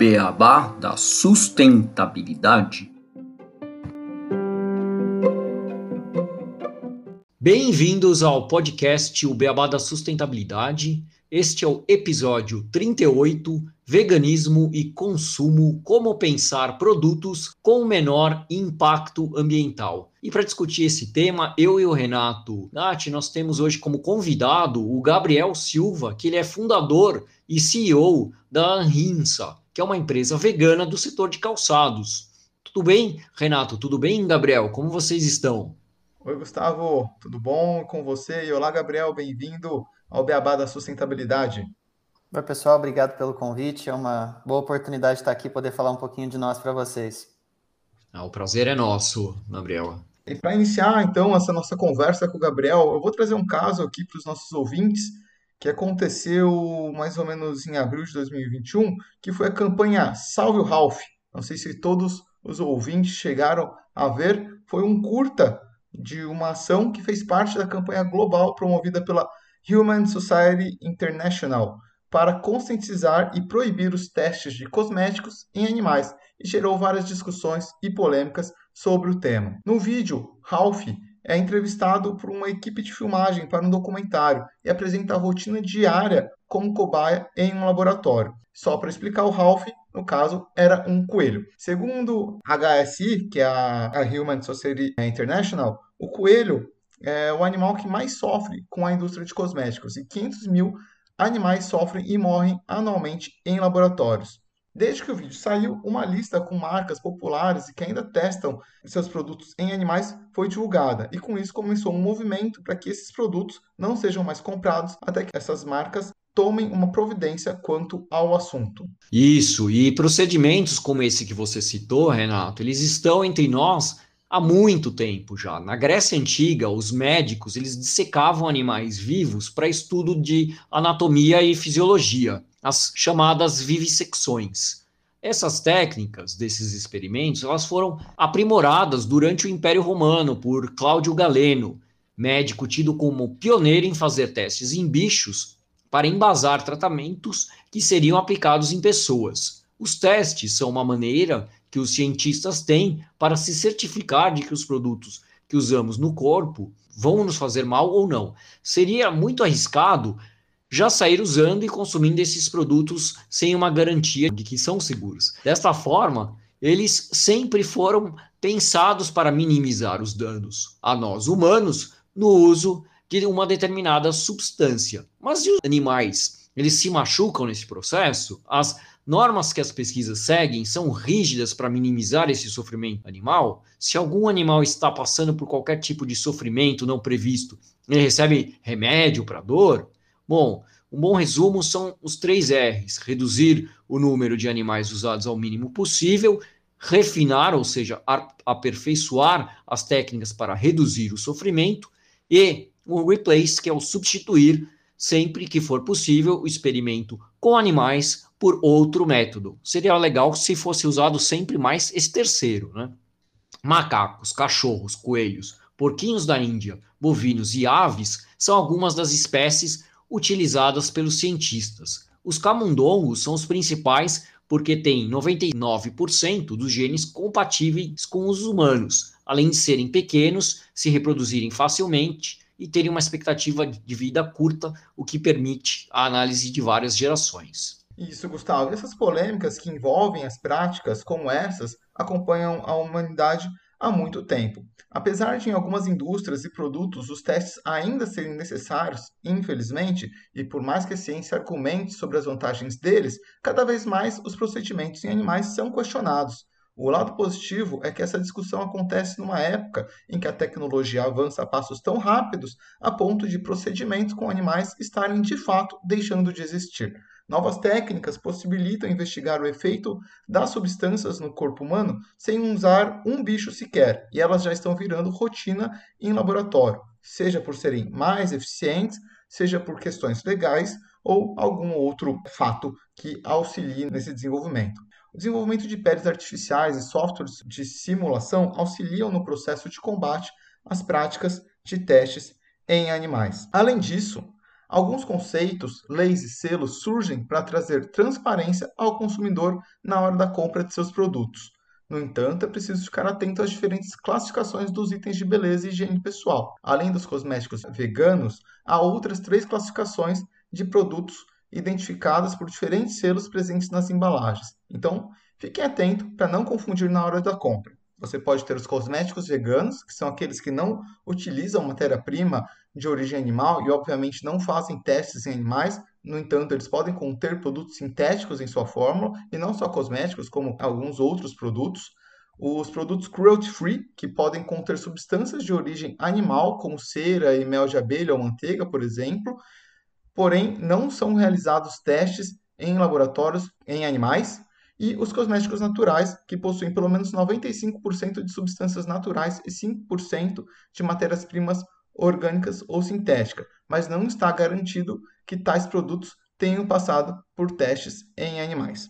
beabá da sustentabilidade. Bem-vindos ao podcast O Beabá da Sustentabilidade. Este é o episódio 38, Veganismo e Consumo, como pensar produtos com menor impacto ambiental. E para discutir esse tema, eu e o Renato Nath, nós temos hoje como convidado o Gabriel Silva, que ele é fundador e CEO da Anhinsa, que é uma empresa vegana do setor de calçados. Tudo bem, Renato? Tudo bem, Gabriel? Como vocês estão? Oi, Gustavo, tudo bom com você? E olá, Gabriel, bem-vindo ao Beabá da Sustentabilidade. Oi, pessoal, obrigado pelo convite. É uma boa oportunidade de estar aqui e poder falar um pouquinho de nós para vocês. Ah, o prazer é nosso, Gabriel. E para iniciar, então, essa nossa conversa com o Gabriel, eu vou trazer um caso aqui para os nossos ouvintes que aconteceu mais ou menos em abril de 2021, que foi a campanha Salve o Ralph. Não sei se todos os ouvintes chegaram a ver, foi um curta de uma ação que fez parte da campanha global promovida pela Human Society International para conscientizar e proibir os testes de cosméticos em animais e gerou várias discussões e polêmicas sobre o tema. No vídeo, Ralph é entrevistado por uma equipe de filmagem para um documentário e apresenta a rotina diária como cobaia em um laboratório. Só para explicar, o Ralph, no caso, era um coelho. Segundo a HSI, que é a Human Society International, o coelho é o animal que mais sofre com a indústria de cosméticos e 500 mil animais sofrem e morrem anualmente em laboratórios. Desde que o vídeo saiu, uma lista com marcas populares e que ainda testam seus produtos em animais foi divulgada, e com isso começou um movimento para que esses produtos não sejam mais comprados até que essas marcas tomem uma providência quanto ao assunto. Isso, e procedimentos como esse que você citou, Renato, eles estão entre nós há muito tempo já. Na Grécia Antiga, os médicos eles dissecavam animais vivos para estudo de anatomia e fisiologia, as chamadas vivissecções. Essas técnicas desses experimentos elas foram aprimoradas durante o Império Romano por Cláudio Galeno, médico tido como pioneiro em fazer testes em bichos para embasar tratamentos que seriam aplicados em pessoas. Os testes são uma maneira que os cientistas têm para se certificar de que os produtos que usamos no corpo vão nos fazer mal ou não. Seria muito arriscado já sair usando e consumindo esses produtos sem uma garantia de que são seguros. Desta forma, eles sempre foram pensados para minimizar os danos a nós humanos no uso de uma determinada substância. Mas e os animais? Eles se machucam nesse processo? As normas que as pesquisas seguem são rígidas para minimizar esse sofrimento animal. Se algum animal está passando por qualquer tipo de sofrimento não previsto, ele recebe remédio para dor? Bom, um bom resumo são os três R's: reduzir o número de animais usados ao mínimo possível, refinar, ou seja, aperfeiçoar as técnicas para reduzir o sofrimento, e o replace, que é o substituir sempre que for possível o experimento com animais por outro método. Seria legal se fosse usado sempre mais esse terceiro, né? Macacos, cachorros, coelhos, porquinhos da Índia, bovinos e aves são algumas das espécies utilizadas pelos cientistas. Os camundongos são os principais porque têm 99% dos genes compatíveis com os humanos, além de serem pequenos, se reproduzirem facilmente e terem uma expectativa de vida curta, o que permite a análise de várias gerações. Isso, Gustavo. Essas polêmicas que envolvem as práticas como essas acompanham a humanidade há muito tempo. Apesar de em algumas indústrias e produtos os testes ainda serem necessários, infelizmente, e por mais que a ciência argumente sobre as vantagens deles, cada vez mais os procedimentos em animais são questionados. O lado positivo é que essa discussão acontece numa época em que a tecnologia avança a passos tão rápidos a ponto de procedimentos com animais estarem de fato deixando de existir. Novas técnicas possibilitam investigar o efeito das substâncias no corpo humano sem usar um bicho sequer, e elas já estão virando rotina em laboratório, seja por serem mais eficientes, seja por questões legais ou algum outro fato que auxilie nesse desenvolvimento. O desenvolvimento de peles artificiais e softwares de simulação auxiliam no processo de combate às práticas de testes em animais. Além disso, Alguns conceitos, leis e selos surgem para trazer transparência ao consumidor na hora da compra de seus produtos. No entanto, é preciso ficar atento às diferentes classificações dos itens de beleza e higiene pessoal. Além dos cosméticos veganos, há outras três classificações de produtos identificadas por diferentes selos presentes nas embalagens. Então, fique atento para não confundir na hora da compra. Você pode ter os cosméticos veganos, que são aqueles que não utilizam matéria-prima de origem animal e, obviamente, não fazem testes em animais. No entanto, eles podem conter produtos sintéticos em sua fórmula e não só cosméticos, como alguns outros produtos. Os produtos cruelty-free, que podem conter substâncias de origem animal, como cera e mel de abelha ou manteiga, por exemplo, porém não são realizados testes em laboratórios em animais e os cosméticos naturais, que possuem pelo menos 95% de substâncias naturais e 5% de matérias-primas orgânicas ou sintéticas, mas não está garantido que tais produtos tenham passado por testes em animais.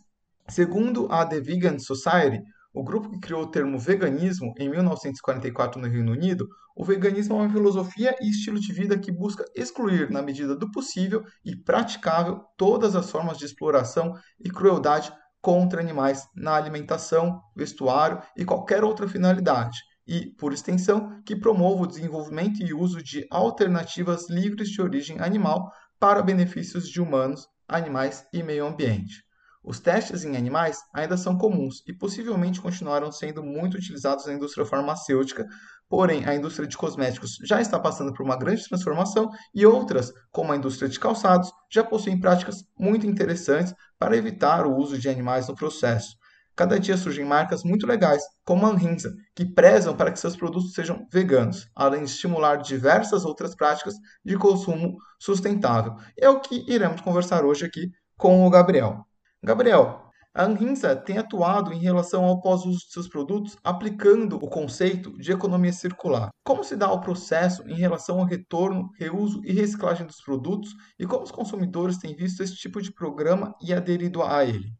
Segundo a The Vegan Society, o grupo que criou o termo veganismo em 1944 no Reino Unido, o veganismo é uma filosofia e estilo de vida que busca excluir, na medida do possível e praticável, todas as formas de exploração e crueldade contra animais na alimentação, vestuário e qualquer outra finalidade, e, por extensão, que promova o desenvolvimento e uso de alternativas livres de origem animal para benefícios de humanos, animais e meio ambiente. Os testes em animais ainda são comuns e possivelmente continuarão sendo muito utilizados na indústria farmacêutica, porém a indústria de cosméticos já está passando por uma grande transformação e outras, como a indústria de calçados, já possuem práticas muito interessantes para evitar o uso de animais no processo. Cada dia surgem marcas muito legais, como a Anhinsa, que prezam para que seus produtos sejam veganos, além de estimular diversas outras práticas de consumo sustentável. É o que iremos conversar hoje aqui com o Gabriel. Gabriel, a Anhinsa tem atuado em relação ao pós-uso de seus produtos, aplicando o conceito de economia circular. Como se dá o processo em relação ao retorno, reuso e reciclagem dos produtos e como os consumidores têm visto esse tipo de programa e aderido a ele?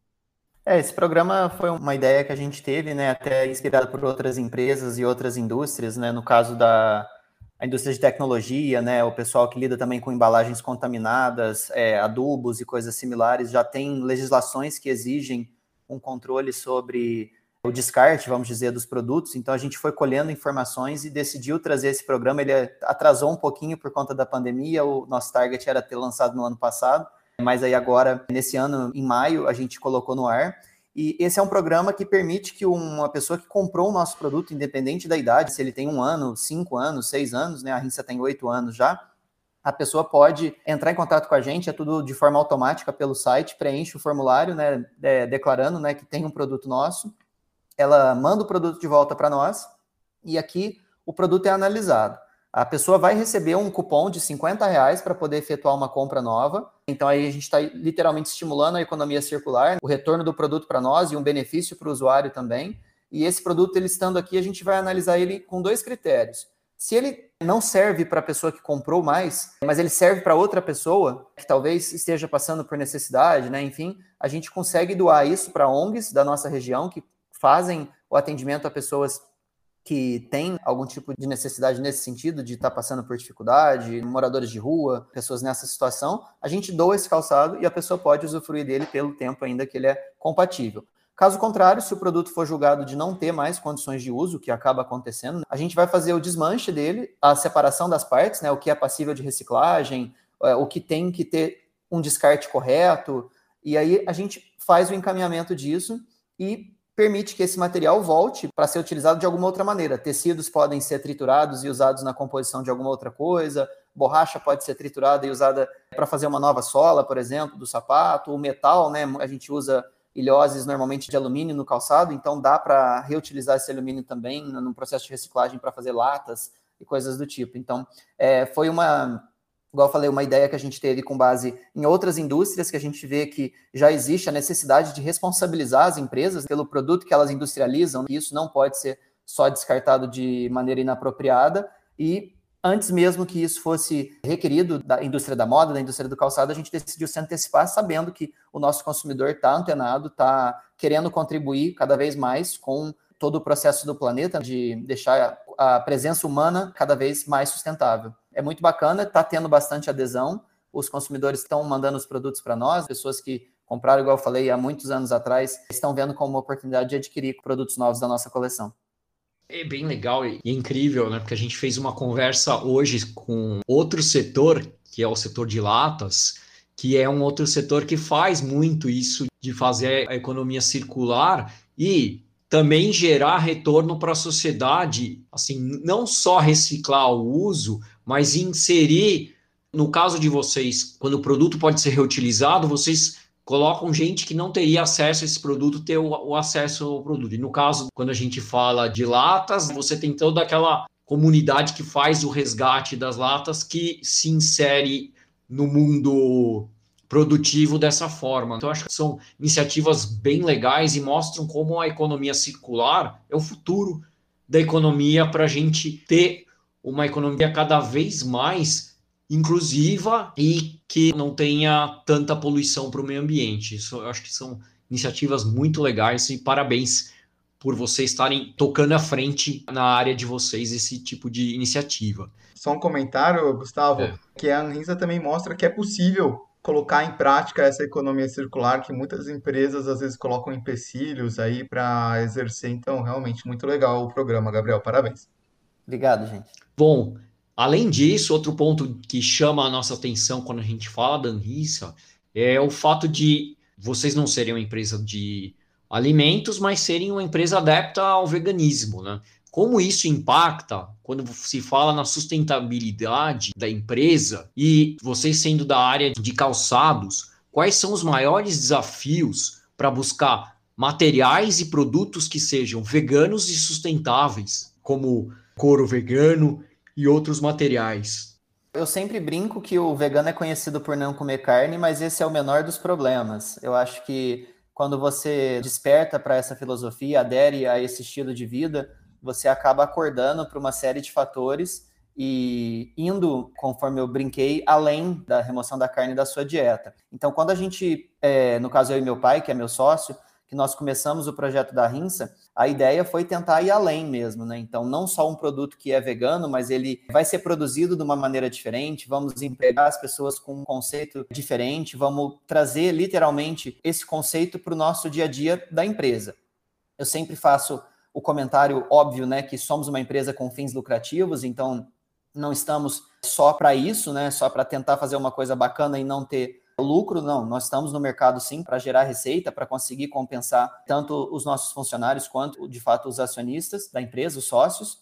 É, esse programa foi uma ideia que a gente teve, né, até inspirado por outras empresas e outras indústrias, né, no caso da, indústria de tecnologia, né, o pessoal que lida também com embalagens contaminadas, é, adubos e coisas similares, já tem legislações que exigem um controle sobre o descarte, vamos dizer, dos produtos. Então a gente foi colhendo informações e decidiu trazer esse programa. Ele atrasou um pouquinho por conta da pandemia. O nosso target era ter lançado no ano passado, mas aí agora, nesse ano, em maio, a gente colocou no ar. E esse é um programa que permite que uma pessoa que comprou o nosso produto, independente da idade, se ele tem um ano, cinco anos, seis anos, né? A Rinsa tem oito anos já. A pessoa pode entrar em contato com a gente, é tudo de forma automática pelo site, preenche o formulário, né? É, declarando, né, que tem um produto nosso. Ela manda o produto de volta para nós e aqui o produto é analisado. A pessoa vai receber um cupom de 50 reais para poder efetuar uma compra nova. Então aí a gente está literalmente estimulando a economia circular, o retorno do produto para nós e um benefício para o usuário também. E esse produto, ele estando aqui, a gente vai analisar ele com dois critérios. Se ele não serve para a pessoa que comprou mais, mas ele serve para outra pessoa que talvez esteja passando por necessidade, né? Enfim, a gente consegue doar isso para ONGs da nossa região que fazem o atendimento a pessoas que tem algum tipo de necessidade nesse sentido, de estar tá passando por dificuldade, moradores de rua, pessoas nessa situação, a gente doa esse calçado e a pessoa pode usufruir dele pelo tempo ainda que ele é compatível. Caso contrário, se o produto for julgado de não ter mais condições de uso, que acaba acontecendo, a gente vai fazer o desmanche dele, a separação das partes, né, o que é passível de reciclagem, é, o que tem que ter um descarte correto, e aí a gente faz o encaminhamento disso e permite que esse material volte para ser utilizado de alguma outra maneira. Tecidos podem ser triturados e usados na composição de alguma outra coisa, borracha pode ser triturada e usada para fazer uma nova sola, por exemplo, do sapato, o metal, né? A gente usa ilhoses normalmente de alumínio no calçado, então dá para reutilizar esse alumínio também no processo de reciclagem para fazer latas e coisas do tipo. Então, é, foi uma igual eu falei, uma ideia que a gente teve com base em outras indústrias, que a gente vê que já existe a necessidade de responsabilizar as empresas pelo produto que elas industrializam, e isso não pode ser só descartado de maneira inapropriada, e antes mesmo que isso fosse requerido da indústria da moda, da indústria do calçado, a gente decidiu se antecipar, sabendo que o nosso consumidor está antenado, está querendo contribuir cada vez mais com todo o processo do planeta, de deixar a presença humana cada vez mais sustentável. É muito bacana, está tendo bastante adesão. os consumidores estão mandando os produtos para nós, pessoas que compraram, igual eu falei, há muitos anos atrás, estão vendo como uma oportunidade de adquirir produtos novos da nossa coleção. É bem legal e incrível, né? Porque a gente fez uma conversa hoje com outro setor, que é o setor de latas, que é um outro setor que faz muito isso de fazer a economia circular e também gerar retorno para a sociedade, assim, não só reciclar o uso, mas inserir, no caso de vocês, quando o produto pode ser reutilizado, vocês colocam gente que não teria acesso a esse produto ter o, o acesso ao produto. E no caso, quando a gente fala de latas, você tem toda aquela comunidade que faz o resgate das latas que se insere no mundo produtivo dessa forma. Então, acho que são iniciativas bem legais e mostram como a economia circular é o futuro da economia para a gente ter uma economia cada vez mais inclusiva e que não tenha tanta poluição para o meio ambiente. Isso eu acho que são iniciativas muito legais e parabéns por vocês estarem tocando à frente na área de vocês esse tipo de iniciativa. Só um comentário, Gustavo, é. que a Anvisa também mostra que é possível colocar em prática essa economia circular que muitas empresas às vezes colocam empecilhos aí para exercer. Então, realmente muito legal o programa, Gabriel. Parabéns. Obrigado, gente. Bom, além disso, outro ponto que chama a nossa atenção quando a gente fala da Anvisa é o fato de vocês não serem uma empresa de alimentos, mas serem uma empresa adepta ao veganismo, né? Como isso impacta quando se fala na sustentabilidade da empresa e vocês sendo da área de calçados, quais são os maiores desafios para buscar materiais e produtos que sejam veganos e sustentáveis, como couro vegano e outros materiais? Eu sempre brinco que o vegano é conhecido por não comer carne, mas esse é o menor dos problemas. Eu acho que quando você desperta para essa filosofia, adere a esse estilo de vida, você acaba acordando para uma série de fatores e indo, conforme eu brinquei, além da remoção da carne da sua dieta. Então, quando a gente, é, no caso eu e meu pai, que é meu sócio, que nós começamos o projeto da Rinsa, a ideia foi tentar ir além mesmo, né? Então, não só um produto que é vegano, mas ele vai ser produzido de uma maneira diferente, vamos empregar as pessoas com um conceito diferente, vamos trazer literalmente esse conceito para o nosso dia a dia da empresa. Eu sempre faço o comentário óbvio, né, que somos uma empresa com fins lucrativos, então não estamos só para isso, né, só para tentar fazer uma coisa bacana e não ter lucro, não, nós estamos no mercado sim para gerar receita, para conseguir compensar tanto os nossos funcionários quanto, de fato, os acionistas da empresa, os sócios.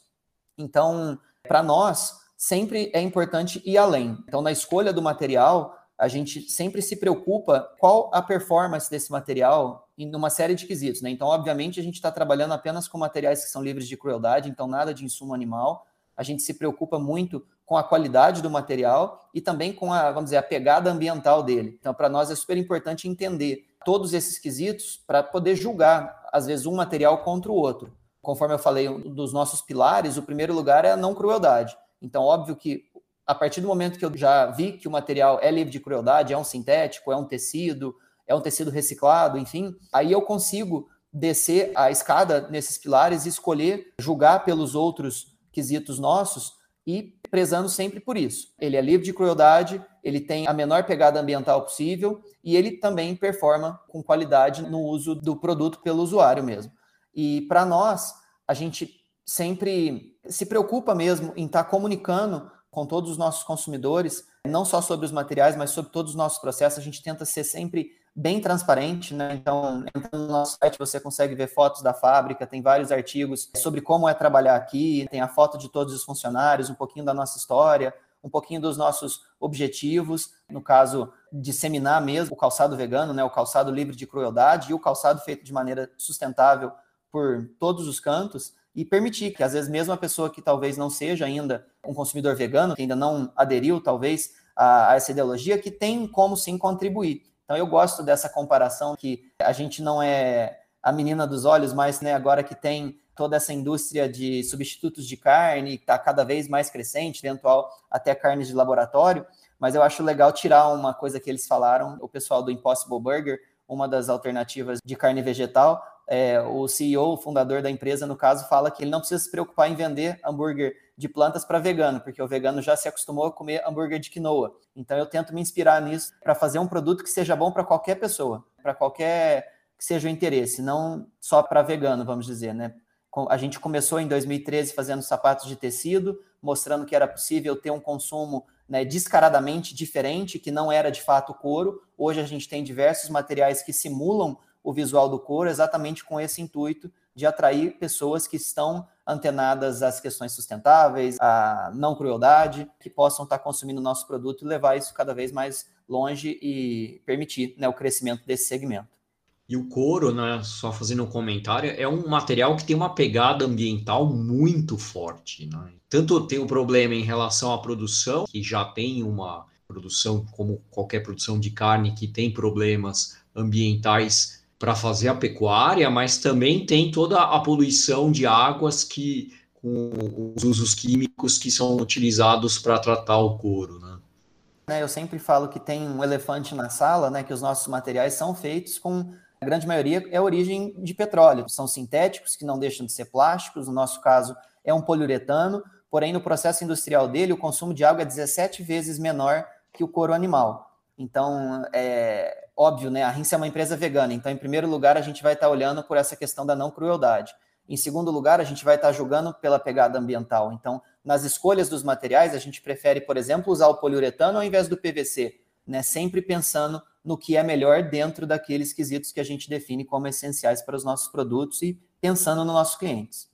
Então, para nós, sempre é importante ir além. Então, na escolha do material, a gente sempre se preocupa qual a performance desse material em uma série de quesitos, né? Então, obviamente, a gente está trabalhando apenas com materiais que são livres de crueldade, então nada de insumo animal. A gente se preocupa muito com a qualidade do material e também com a, vamos dizer, a pegada ambiental dele. Então, para nós é super importante entender todos esses quesitos para poder julgar, às vezes, um material contra o outro. Conforme eu falei, um dos nossos pilares, o primeiro lugar é a não crueldade. Então, óbvio que a partir do momento que eu já vi que o material é livre de crueldade, é um sintético, é um tecido, é um tecido reciclado, enfim, aí eu consigo descer a escada nesses pilares e escolher julgar pelos outros quesitos nossos e prezando sempre por isso. Ele é livre de crueldade, ele tem a menor pegada ambiental possível e ele também performa com qualidade no uso do produto pelo usuário mesmo. E para nós, a gente sempre se preocupa mesmo em estar tá comunicando com todos os nossos consumidores, não só sobre os materiais, mas sobre todos os nossos processos. A gente tenta ser sempre bem transparente, né? Então, entrando no nosso site você consegue ver fotos da fábrica, tem vários artigos sobre como é trabalhar aqui, tem a foto de todos os funcionários, um pouquinho da nossa história, um pouquinho dos nossos objetivos, no caso, disseminar mesmo o calçado vegano, né? O calçado livre de crueldade e o calçado feito de maneira sustentável por todos os cantos e permitir que, às vezes, mesmo a pessoa que talvez não seja ainda um consumidor vegano, que ainda não aderiu, talvez, a, a essa ideologia, que tem como sim contribuir. Então eu gosto dessa comparação que a gente não é a menina dos olhos, mas né, agora que tem toda essa indústria de substitutos de carne, que está cada vez mais crescente, eventual até carnes de laboratório, mas eu acho legal tirar uma coisa que eles falaram, o pessoal do Impossible Burger, uma das alternativas de carne vegetal, é, o CEO, o fundador da empresa, no caso, fala que ele não precisa se preocupar em vender hambúrguer de plantas para vegano, porque o vegano já se acostumou a comer hambúrguer de quinoa. Então eu tento me inspirar nisso para fazer um produto que seja bom para qualquer pessoa, para qualquer que seja o interesse, não só para vegano, vamos dizer, né? A gente começou em 2013 fazendo sapatos de tecido, mostrando que era possível ter um consumo né, descaradamente diferente, que não era de fato couro. Hoje a gente tem diversos materiais que simulam o visual do couro exatamente com esse intuito de atrair pessoas que estão antenadas às questões sustentáveis, à não crueldade, que possam estar consumindo o nosso produto e levar isso cada vez mais longe e permitir né, o crescimento desse segmento. E o couro, né, só fazendo um comentário, é um material que tem uma pegada ambiental muito forte. Né? Tanto tem o um problema em relação à produção, que já tem uma produção, como qualquer produção de carne, que tem problemas ambientais para fazer a pecuária, mas também tem toda a poluição de águas que com os usos químicos que são utilizados para tratar o couro, né? né? Eu sempre falo que tem um elefante na sala, né? Que os nossos materiais são feitos com a grande maioria é origem de petróleo. São sintéticos que não deixam de ser plásticos. No nosso caso, é um poliuretano. Porém, no processo industrial dele, o consumo de água é 17 vezes menor que o couro animal. Então, é óbvio, né? A Rinse é uma empresa vegana. Então, em primeiro lugar, a gente vai estar olhando por essa questão da não crueldade. Em segundo lugar, a gente vai estar julgando pela pegada ambiental. Então, nas escolhas dos materiais, a gente prefere, por exemplo, usar o poliuretano ao invés do PVC, né? Sempre pensando no que é melhor dentro daqueles quesitos que a gente define como essenciais para os nossos produtos e pensando nos nossos clientes.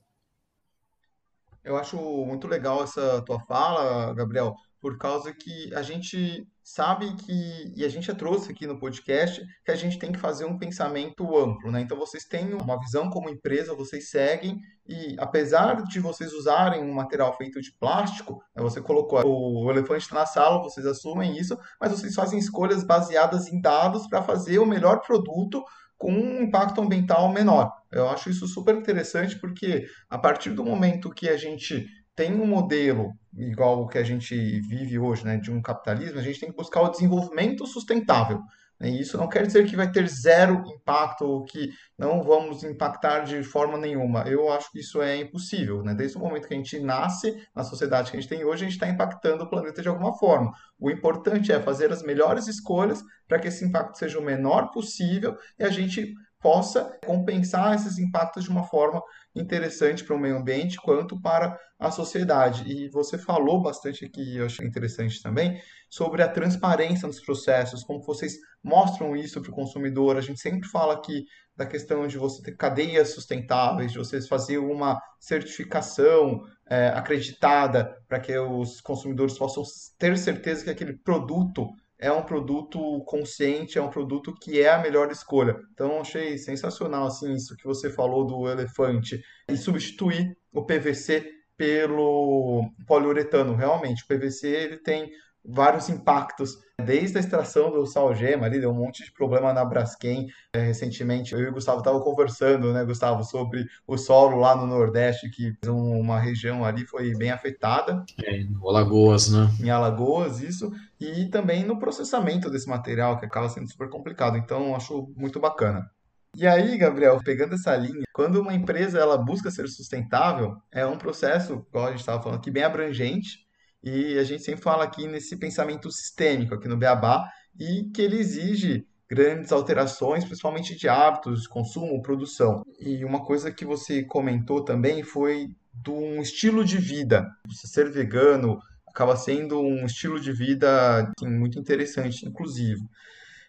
Eu acho muito legal essa tua fala, Gabriel, por causa que a gente sabe que, e a gente já trouxe aqui no podcast, que a gente tem que fazer um pensamento amplo, né? Então vocês têm uma visão como empresa, vocês seguem, e apesar de vocês usarem um material feito de plástico, né, você colocou o elefante na sala, vocês assumem isso, mas vocês fazem escolhas baseadas em dados para fazer o melhor produto com um impacto ambiental menor. Eu acho isso super interessante porque a partir do momento que a gente tem um modelo igual o que a gente vive hoje, né, de um capitalismo, a gente tem que buscar o desenvolvimento sustentável. Né? E isso não quer dizer que vai ter zero impacto ou que não vamos impactar de forma nenhuma. Eu acho que isso é impossível. Né? Desde o momento que a gente nasce na sociedade que a gente tem hoje, a gente está impactando o planeta de alguma forma. O importante é fazer as melhores escolhas para que esse impacto seja o menor possível e a gente possa compensar esses impactos de uma forma interessante para o meio ambiente quanto para a sociedade. E você falou bastante aqui, eu achei interessante também, sobre a transparência nos processos, como vocês mostram isso para o consumidor. A gente sempre fala aqui da questão de você ter cadeias sustentáveis, de vocês fazer uma certificação é, acreditada para que os consumidores possam ter certeza que aquele produto é um produto consciente, é um produto que é a melhor escolha. Então, achei sensacional assim isso que você falou do elefante e substituir o PVC pelo poliuretano. Realmente, o PVC ele tem vários impactos, desde a extração do salgema ali, deu um monte de problema na Braskem. É, recentemente, eu e o Gustavo estavam conversando, né, Gustavo, sobre o solo lá no Nordeste, que uma região ali foi bem afetada. É, em Alagoas, né? Em Alagoas, isso. E também no processamento desse material, que acaba sendo super complicado. Então, acho muito bacana. E aí, Gabriel, pegando essa linha, quando uma empresa ela busca ser sustentável, é um processo, igual a gente estava falando aqui, bem abrangente, e a gente sempre fala aqui nesse pensamento sistêmico aqui no Beabá e que ele exige grandes alterações, principalmente de hábitos consumo, produção. E uma coisa que você comentou também foi de um estilo de vida. Você ser vegano acaba sendo um estilo de vida assim, muito interessante, inclusive.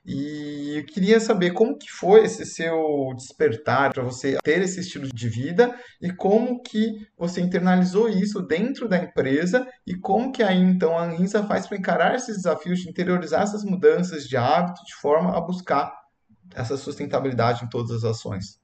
E eu queria saber como que foi esse seu despertar para você ter esse estilo de vida e como que você internalizou isso dentro da empresa e como que aí então a Anisa faz para encarar esses desafios de interiorizar essas mudanças de hábito de forma a buscar essa sustentabilidade em todas as ações.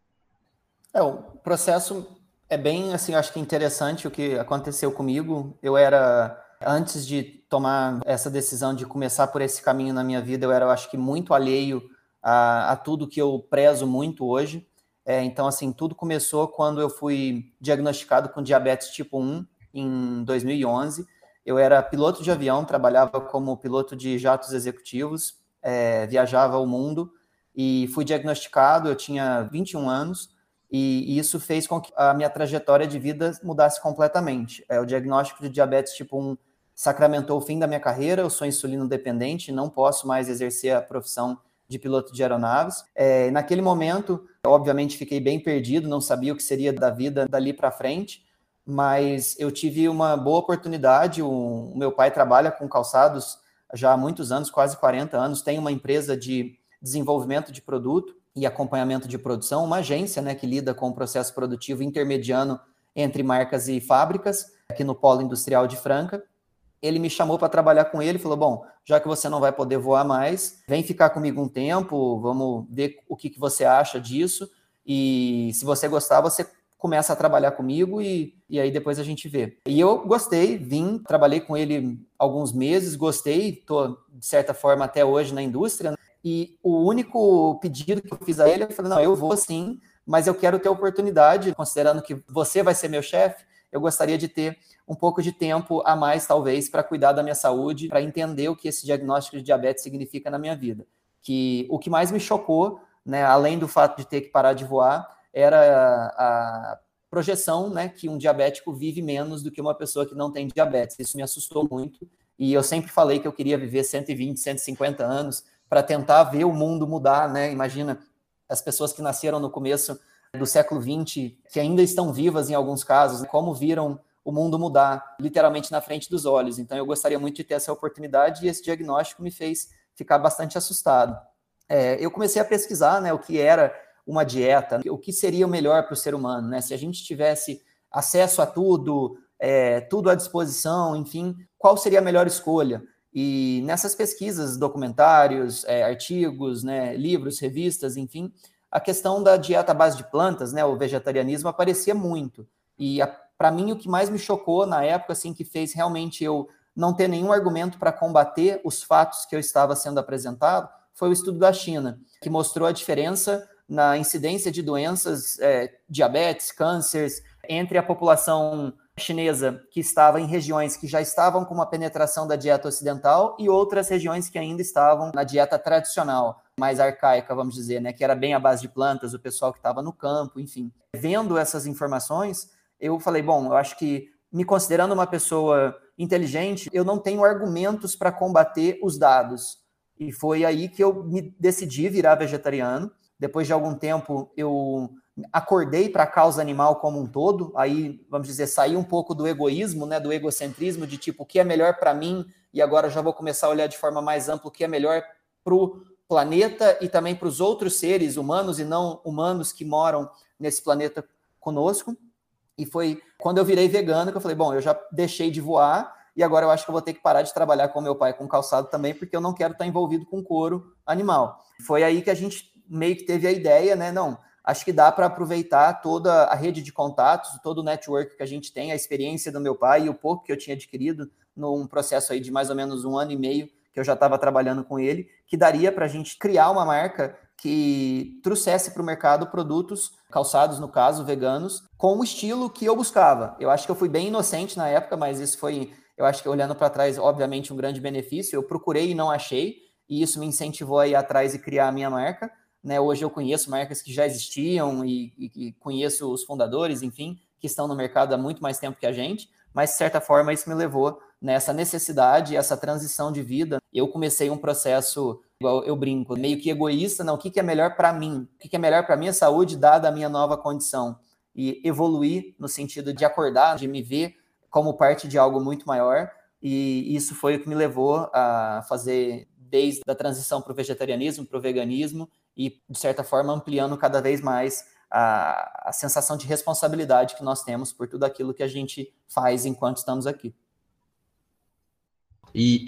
É, o processo é bem assim, acho que interessante o que aconteceu comigo. Eu era Antes de tomar essa decisão de começar por esse caminho na minha vida, eu era, eu acho que, muito alheio a, a tudo que eu prezo muito hoje. É, então, assim, tudo começou quando eu fui diagnosticado com diabetes tipo 1 em 2011. Eu era piloto de avião, trabalhava como piloto de jatos executivos, é, viajava o mundo e fui diagnosticado. Eu tinha 21 anos e isso fez com que a minha trajetória de vida mudasse completamente. É, o diagnóstico de diabetes tipo 1 sacramentou o fim da minha carreira, eu sou insulino dependente, não posso mais exercer a profissão de piloto de aeronaves. É, naquele momento, obviamente, fiquei bem perdido, não sabia o que seria da vida dali para frente, mas eu tive uma boa oportunidade. O, o meu pai trabalha com calçados já há muitos anos, quase 40 anos, tem uma empresa de desenvolvimento de produto e acompanhamento de produção, uma agência né, que lida com o processo produtivo intermediano entre marcas e fábricas, aqui no Polo Industrial de Franca. Ele me chamou para trabalhar com ele, falou: Bom, já que você não vai poder voar mais, vem ficar comigo um tempo, vamos ver o que, que você acha disso. E se você gostar, você começa a trabalhar comigo e, e aí depois a gente vê. E eu gostei, vim, trabalhei com ele alguns meses, gostei, estou, de certa forma, até hoje na indústria. Né? E o único pedido que eu fiz a ele, eu falei, não, eu vou sim, mas eu quero ter oportunidade, considerando que você vai ser meu chefe, eu gostaria de ter um pouco de tempo a mais, talvez, para cuidar da minha saúde, para entender o que esse diagnóstico de diabetes significa na minha vida. Que o que mais me chocou, né, além do fato de ter que parar de voar, era a projeção, né, que um diabético vive menos do que uma pessoa que não tem diabetes. Isso me assustou muito. E eu sempre falei que eu queria viver 120, 150 anos, para tentar ver o mundo mudar, né? Imagina as pessoas que nasceram no começo do século XX, que ainda estão vivas em alguns casos, como viram o mundo mudar, literalmente na frente dos olhos. Então, eu gostaria muito de ter essa oportunidade e esse diagnóstico me fez ficar bastante assustado. É, eu comecei a pesquisar né, o que era uma dieta, o que seria o melhor para o ser humano, né? Se a gente tivesse acesso a tudo, é, tudo à disposição, enfim, qual seria a melhor escolha? E nessas pesquisas, documentários, é, artigos, né, livros, revistas, enfim, a questão da dieta à base de plantas, né, o vegetarianismo aparecia muito. E para mim o que mais me chocou na época, assim, que fez realmente eu não ter nenhum argumento para combater os fatos que eu estava sendo apresentado, foi o estudo da China, que mostrou a diferença na incidência de doenças, é, diabetes, cânceres, entre a população chinesa que estava em regiões que já estavam com uma penetração da dieta ocidental e outras regiões que ainda estavam na dieta tradicional, mais arcaica, vamos dizer, né, que era bem à base de plantas, o pessoal que estava no campo, enfim. Vendo essas informações, eu falei, bom, eu acho que me considerando uma pessoa inteligente, eu não tenho argumentos para combater os dados. E foi aí que eu me decidi virar vegetariano. Depois de algum tempo, eu acordei para a causa animal como um todo, aí, vamos dizer, saí um pouco do egoísmo, né, do egocentrismo, de tipo, o que é melhor para mim, e agora já vou começar a olhar de forma mais ampla o que é melhor para o planeta e também para os outros seres humanos e não humanos que moram nesse planeta conosco. E foi quando eu virei vegano que eu falei, bom, eu já deixei de voar e agora eu acho que eu vou ter que parar de trabalhar com meu pai com calçado também, porque eu não quero estar envolvido com couro animal. Foi aí que a gente meio que teve a ideia, né? Não, acho que dá para aproveitar toda a rede de contatos, todo o network que a gente tem, a experiência do meu pai e o pouco que eu tinha adquirido num processo aí de mais ou menos um ano e meio que eu já estava trabalhando com ele, que daria para a gente criar uma marca que trouxesse para o mercado produtos calçados, no caso, veganos, com o estilo que eu buscava. Eu acho que eu fui bem inocente na época, mas isso foi, eu acho que olhando para trás, obviamente, um grande benefício. Eu procurei e não achei, e isso me incentivou a ir atrás e criar a minha marca. Né? Hoje eu conheço marcas que já existiam e, e, e conheço os fundadores, enfim, que estão no mercado há muito mais tempo que a gente, mas de certa forma isso me levou nessa necessidade, essa transição de vida. Eu comecei um processo, igual eu brinco, meio que egoísta, não, o que, é melhor para mim? O que, que é melhor para minha saúde, dada a minha nova condição? E evoluir no sentido de acordar, de me ver como parte de algo muito maior. E isso foi o que me levou a fazer desde a transição para o vegetarianismo, para o veganismo, e, de certa forma, ampliando cada vez mais a, a sensação de responsabilidade que nós temos por tudo aquilo que a gente faz enquanto estamos aqui. E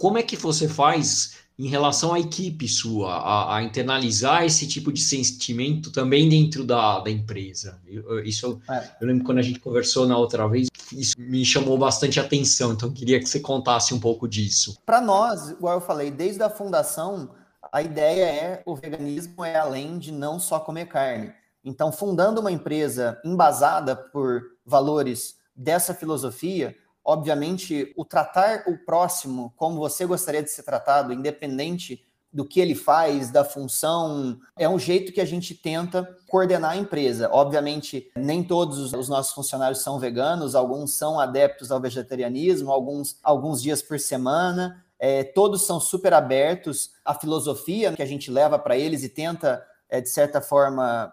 como é que você faz em relação à equipe sua, a, a internalizar esse tipo de sentimento também dentro da, da empresa? Eu, isso é. eu lembro quando a gente conversou na outra vez, isso me chamou bastante atenção, então queria que você contasse um pouco disso. Para nós, igual eu falei, desde a fundação, a ideia é o veganismo é além de não só comer carne. Então, fundando uma empresa embasada por valores dessa filosofia, obviamente, o tratar o próximo como você gostaria de ser tratado, independente do que ele faz, da função. É um jeito que a gente tenta coordenar a empresa. Obviamente, nem todos os nossos funcionários são veganos, alguns são adeptos ao vegetarianismo, alguns alguns dias por semana. É, todos são super abertos à filosofia que a gente leva para eles e tenta, é, de certa forma,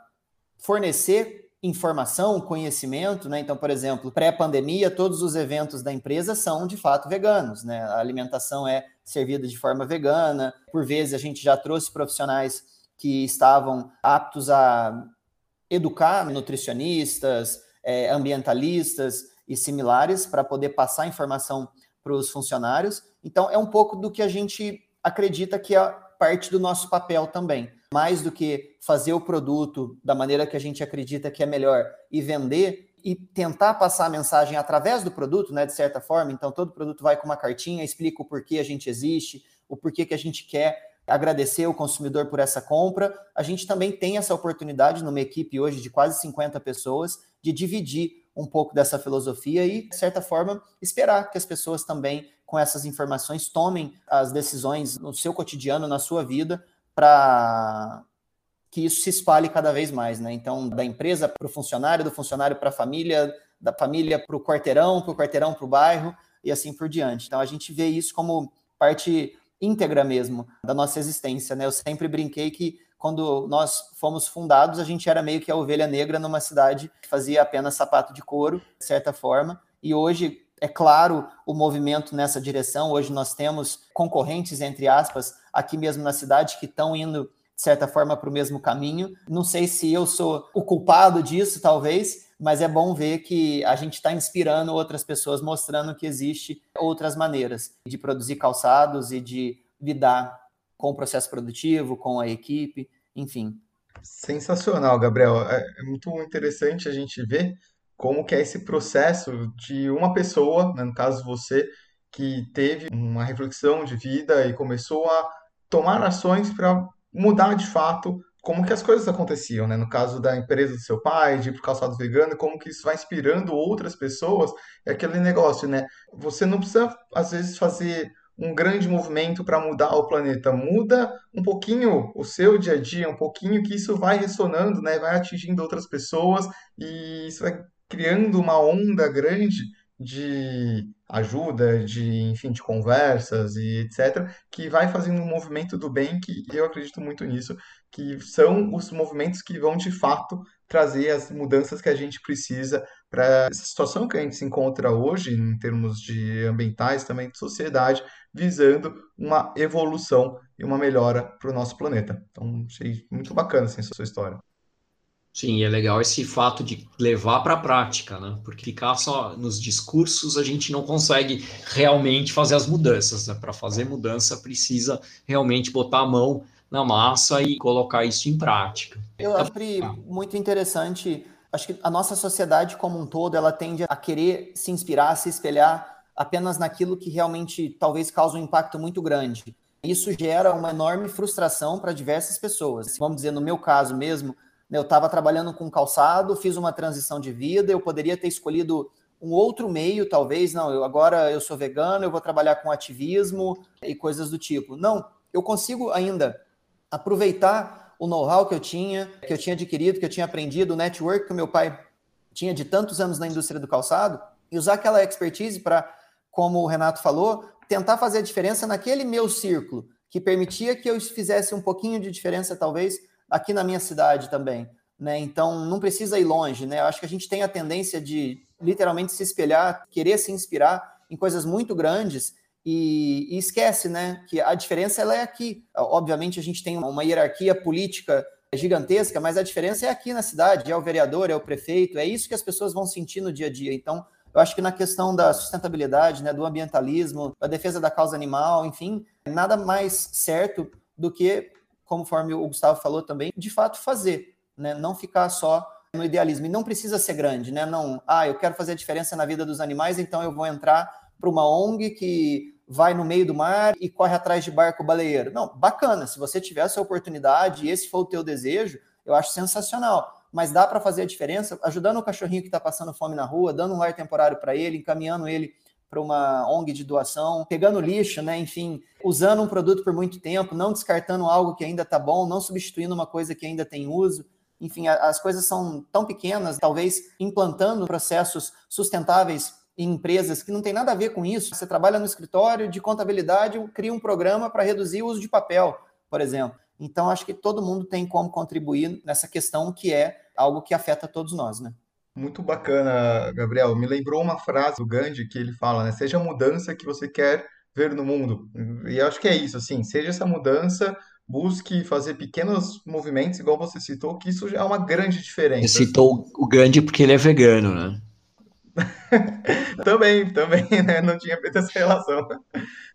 fornecer informação, conhecimento, né? Então, por exemplo, pré-pandemia, todos os eventos da empresa são de fato veganos, né? A alimentação é servida de forma vegana. Por vezes a gente já trouxe profissionais que estavam aptos a educar nutricionistas, é, ambientalistas e similares para poder passar informação para os funcionários. Então, é um pouco do que a gente acredita que é parte do nosso papel também mais do que fazer o produto da maneira que a gente acredita que é melhor e vender e tentar passar a mensagem através do produto, né, de certa forma. Então, todo produto vai com uma cartinha, explica o porquê a gente existe, o porquê que a gente quer agradecer o consumidor por essa compra. A gente também tem essa oportunidade numa equipe hoje de quase 50 pessoas de dividir um pouco dessa filosofia e, de certa forma, esperar que as pessoas também, com essas informações, tomem as decisões no seu cotidiano, na sua vida, para que isso se espalhe cada vez mais, né? Então, da empresa para o funcionário, do funcionário para a família, da família para o quarteirão, para o quarteirão para o bairro e assim por diante. Então, a gente vê isso como parte íntegra mesmo da nossa existência, né? Eu sempre brinquei que quando nós fomos fundados, a gente era meio que a ovelha negra numa cidade que fazia apenas sapato de couro, de certa forma, e hoje é claro o movimento nessa direção. Hoje nós temos concorrentes, entre aspas, aqui mesmo na cidade que estão indo, de certa forma, para o mesmo caminho. Não sei se eu sou o culpado disso, talvez, mas é bom ver que a gente está inspirando outras pessoas, mostrando que existe outras maneiras de produzir calçados e de lidar com o processo produtivo, com a equipe, enfim. Sensacional, Gabriel. É, é muito interessante a gente ver como que é esse processo de uma pessoa, né, no caso você, que teve uma reflexão de vida e começou a tomar ações para mudar de fato como que as coisas aconteciam, né? No caso da empresa do seu pai, de ir pro calçado vegano, como que isso vai inspirando outras pessoas, é aquele negócio, né? Você não precisa, às vezes, fazer um grande movimento para mudar o planeta. Muda um pouquinho o seu dia a dia, um pouquinho que isso vai ressonando, né? Vai atingindo outras pessoas e isso vai criando uma onda grande de ajuda, de, enfim, de conversas e etc., que vai fazendo um movimento do bem, que eu acredito muito nisso, que são os movimentos que vão, de fato, trazer as mudanças que a gente precisa para essa situação que a gente se encontra hoje, em termos de ambientais, também de sociedade, visando uma evolução e uma melhora para o nosso planeta. Então, achei muito bacana assim, essa sua história. Sim, é legal esse fato de levar para a prática, né? Porque ficar só nos discursos a gente não consegue realmente fazer as mudanças, né? Para fazer mudança precisa realmente botar a mão na massa e colocar isso em prática. Eu então, acho muito interessante. Acho que a nossa sociedade como um todo ela tende a querer se inspirar, se espelhar apenas naquilo que realmente talvez cause um impacto muito grande. Isso gera uma enorme frustração para diversas pessoas. Vamos dizer, no meu caso mesmo, né, eu estava trabalhando com calçado, fiz uma transição de vida, eu poderia ter escolhido um outro meio, talvez, não, eu agora eu sou vegano, eu vou trabalhar com ativismo e coisas do tipo. Não, eu consigo ainda aproveitar o know-how que eu tinha, que eu tinha adquirido, que eu tinha aprendido, o network que meu pai tinha de tantos anos na indústria do calçado, e usar aquela expertise para, como o Renato falou, tentar fazer a diferença naquele meu círculo, que permitia que eu fizesse um pouquinho de diferença, talvez, aqui na minha cidade também. Né? Então não precisa ir longe, né? Eu acho que a gente tem a tendência de literalmente se espelhar, querer se inspirar em coisas muito grandes e, e, esquece, né, que a diferença ela é aqui. Obviamente a gente tem uma hierarquia política gigantesca, mas a diferença é aqui na cidade, é o vereador, é o prefeito, é isso que as pessoas vão sentir no dia a dia. Então, eu acho que na questão da sustentabilidade, né, do ambientalismo, da defesa da causa animal, enfim, nada mais certo do que conforme o Gustavo falou também, de fato fazer, né? Não ficar só no idealismo. E não precisa ser grande, né? Não, ah, eu quero fazer a diferença na vida dos animais, então eu vou entrar para uma ONG que vai no meio do mar e corre atrás de barco baleeiro. Não, bacana. Se você tiver essa oportunidade e esse for o teu desejo, eu acho sensacional. Mas dá para fazer a diferença ajudando o cachorrinho que está passando fome na rua, dando um lar temporário para ele, encaminhando ele para uma ONG de doação, pegando lixo, né? Enfim, usando um produto por muito tempo, não descartando algo que ainda está bom, não substituindo uma coisa que ainda tem uso. Enfim, as coisas são tão pequenas, talvez implantando processos sustentáveis em empresas que não tem nada a ver com isso. Você trabalha no escritório de contabilidade, cria um programa para reduzir o uso de papel, por exemplo. Então, acho que todo mundo tem como contribuir nessa questão que é algo que afeta todos nós, né? Muito bacana, Gabriel. Me lembrou uma frase do Gandhi que ele fala, né? Seja a mudança que você quer ver no mundo. E acho que é isso, assim, seja essa mudança, busque fazer pequenos movimentos, igual você citou, que isso já é uma grande diferença. Você citou o Gandhi porque ele é vegano, né? também, também, né? Não tinha feito essa relação.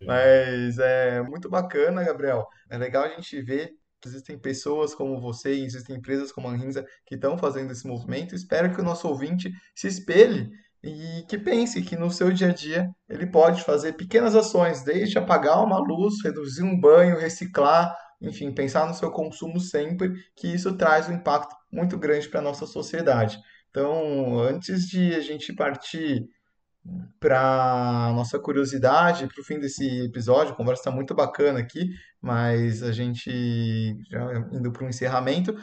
Mas é muito bacana, Gabriel. É legal a gente ver existem pessoas como você, existem empresas como a Rinza que estão fazendo esse movimento. Espero que o nosso ouvinte se espelhe e que pense que no seu dia a dia ele pode fazer pequenas ações, desde apagar uma luz, reduzir um banho, reciclar, enfim, pensar no seu consumo sempre, que isso traz um impacto muito grande para a nossa sociedade. Então, antes de a gente partir para nossa curiosidade, para o fim desse episódio, a conversa está muito bacana aqui, mas a gente já indo para o encerramento,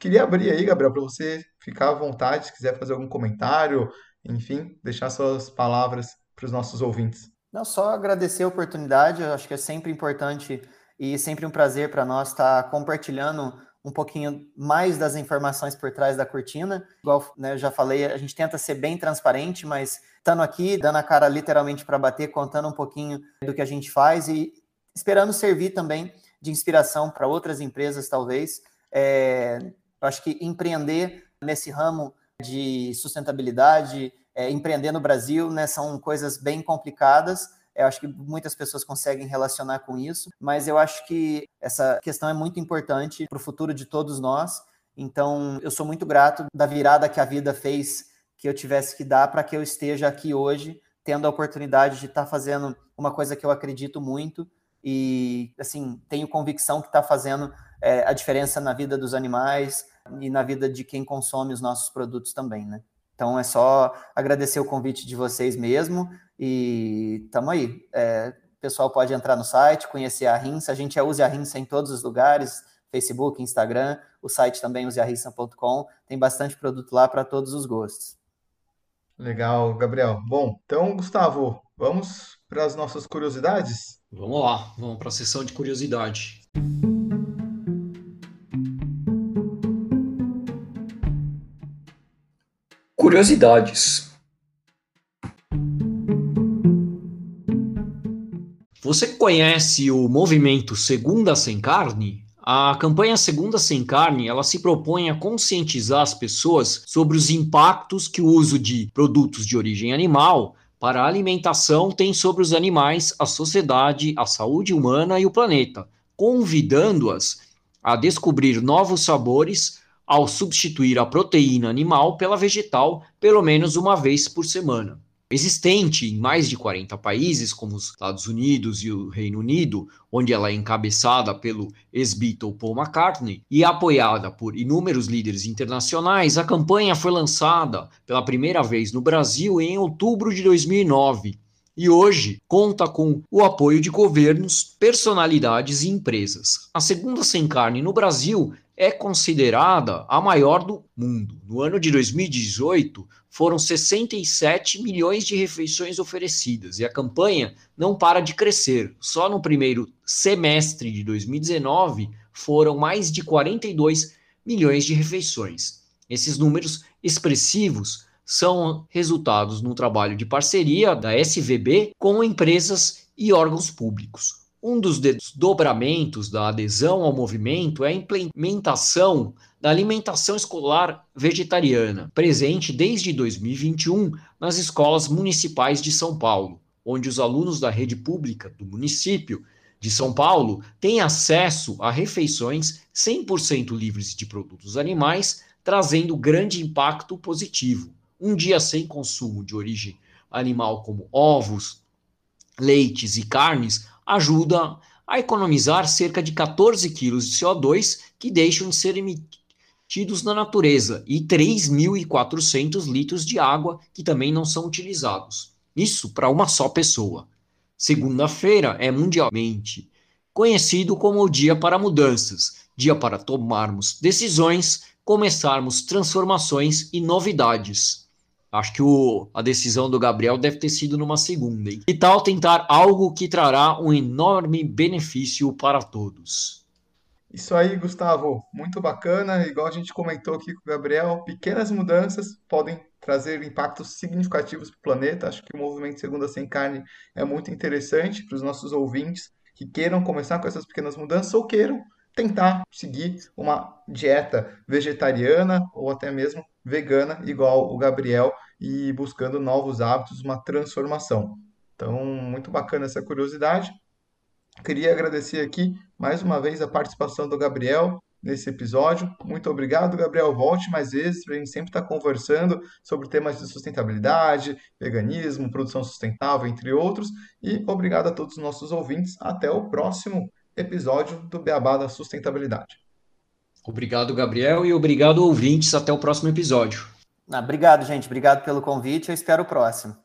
queria abrir aí, Gabriel, para você ficar à vontade, se quiser fazer algum comentário, enfim, deixar suas palavras para os nossos ouvintes. Não, só agradecer a oportunidade, eu acho que é sempre importante e sempre um prazer para nós estar compartilhando um pouquinho mais das informações por trás da cortina. Igual né, eu já falei, a gente tenta ser bem transparente, mas estando aqui, dando a cara literalmente para bater, contando um pouquinho do que a gente faz e esperando servir também de inspiração para outras empresas, talvez. É, eu acho que empreender nesse ramo de sustentabilidade, é, empreender no Brasil, né, são coisas bem complicadas. Eu acho que muitas pessoas conseguem relacionar com isso, mas eu acho que essa questão é muito importante para o futuro de todos nós. Então, eu sou muito grato da virada que a vida fez que eu tivesse que dar para que eu esteja aqui hoje, tendo a oportunidade de estar tá fazendo uma coisa que eu acredito muito e, assim, tenho convicção que está fazendo é, a diferença na vida dos animais e na vida de quem consome os nossos produtos também, né? Então, é só agradecer o convite de vocês mesmo e tamo aí. É, o pessoal pode entrar no site, conhecer a Rinsa. A gente usa a Rinsa em todos os lugares, Facebook, Instagram, o site também usearinsa.com. Tem bastante produto lá para todos os gostos. Legal, Gabriel. Bom, então, Gustavo, vamos para as nossas curiosidades? Vamos lá, vamos para a sessão de curiosidade. Curiosidades. Você conhece o movimento Segunda Sem Carne? A campanha Segunda Sem Carne, ela se propõe a conscientizar as pessoas sobre os impactos que o uso de produtos de origem animal para a alimentação tem sobre os animais, a sociedade, a saúde humana e o planeta, convidando-as a descobrir novos sabores ao substituir a proteína animal pela vegetal pelo menos uma vez por semana existente em mais de 40 países, como os Estados Unidos e o Reino Unido, onde ela é encabeçada pelo ex-Beatle Paul McCartney e apoiada por inúmeros líderes internacionais, a campanha foi lançada pela primeira vez no Brasil em outubro de 2009 e hoje conta com o apoio de governos, personalidades e empresas. A segunda sem carne no Brasil é considerada a maior do mundo. No ano de 2018, foram 67 milhões de refeições oferecidas e a campanha não para de crescer. Só no primeiro semestre de 2019 foram mais de 42 milhões de refeições. Esses números expressivos são resultados no trabalho de parceria da SVB com empresas e órgãos públicos. Um dos desdobramentos da adesão ao movimento é a implementação da alimentação escolar vegetariana, presente desde 2021 nas escolas municipais de São Paulo, onde os alunos da rede pública do município de São Paulo têm acesso a refeições 100% livres de produtos animais, trazendo grande impacto positivo. Um dia sem consumo de origem animal, como ovos, leites e carnes, ajuda a economizar cerca de 14 quilos de CO2 que deixam de ser emitidos na natureza e 3.400 litros de água que também não são utilizados. Isso para uma só pessoa. Segunda-feira é mundialmente conhecido como o dia para mudanças, dia para tomarmos decisões, começarmos transformações e novidades. Acho que o, a decisão do Gabriel deve ter sido numa segunda. Hein? Que tal tentar algo que trará um enorme benefício para todos? Isso aí, Gustavo, muito bacana. Igual a gente comentou aqui com o Gabriel, pequenas mudanças podem trazer impactos significativos para o planeta. Acho que o movimento Segunda Sem Carne é muito interessante para os nossos ouvintes que queiram começar com essas pequenas mudanças ou queiram tentar seguir uma dieta vegetariana ou até mesmo vegana, igual o Gabriel, e buscando novos hábitos, uma transformação. Então, muito bacana essa curiosidade. Queria agradecer aqui mais uma vez a participação do Gabriel nesse episódio. Muito obrigado, Gabriel. Volte mais vezes para a gente sempre estar conversando sobre temas de sustentabilidade, veganismo, produção sustentável, entre outros. E obrigado a todos os nossos ouvintes. Até o próximo episódio do Beabá da Sustentabilidade. Obrigado, Gabriel, e obrigado, ouvintes. Até o próximo episódio. Ah, obrigado, gente. Obrigado pelo convite. Eu espero o próximo.